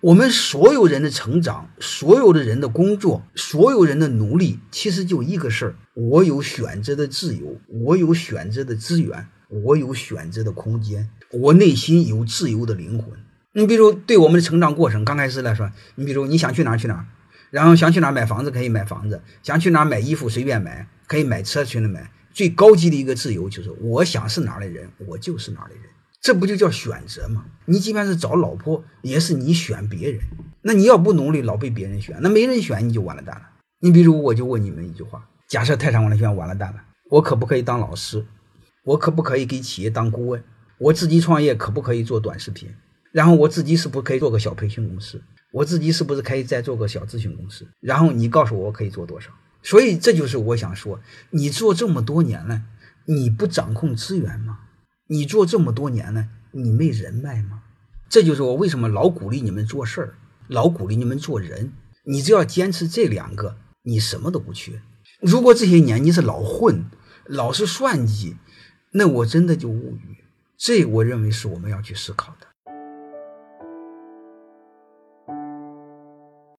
我们所有人的成长，所有的人的工作，所有人的努力，其实就一个事儿：我有选择的自由，我有选择的资源，我有选择的空间，我内心有自由的灵魂。你比如，对我们的成长过程，刚开始来说，你比如你想去哪儿去哪儿，然后想去哪儿买房子可以买房子，想去哪儿买衣服随便买，可以买车去哪买。最高级的一个自由就是，我想是哪儿的人，我就是哪儿的人。这不就叫选择吗？你即便是找老婆，也是你选别人。那你要不努力，老被别人选，那没人选你就完了蛋了。你比如，我就问你们一句话：假设泰山完了选完了蛋了，我可不可以当老师？我可不可以给企业当顾问？我自己创业可不可以做短视频？然后我自己是不是可以做个小培训公司？我自己是不是可以再做个小咨询公司？然后你告诉我我可以做多少？所以这就是我想说，你做这么多年了，你不掌控资源吗？你做这么多年了，你没人脉吗？这就是我为什么老鼓励你们做事儿，老鼓励你们做人。你只要坚持这两个，你什么都不缺。如果这些年你是老混，老是算计，那我真的就无语。这我认为是我们要去思考的。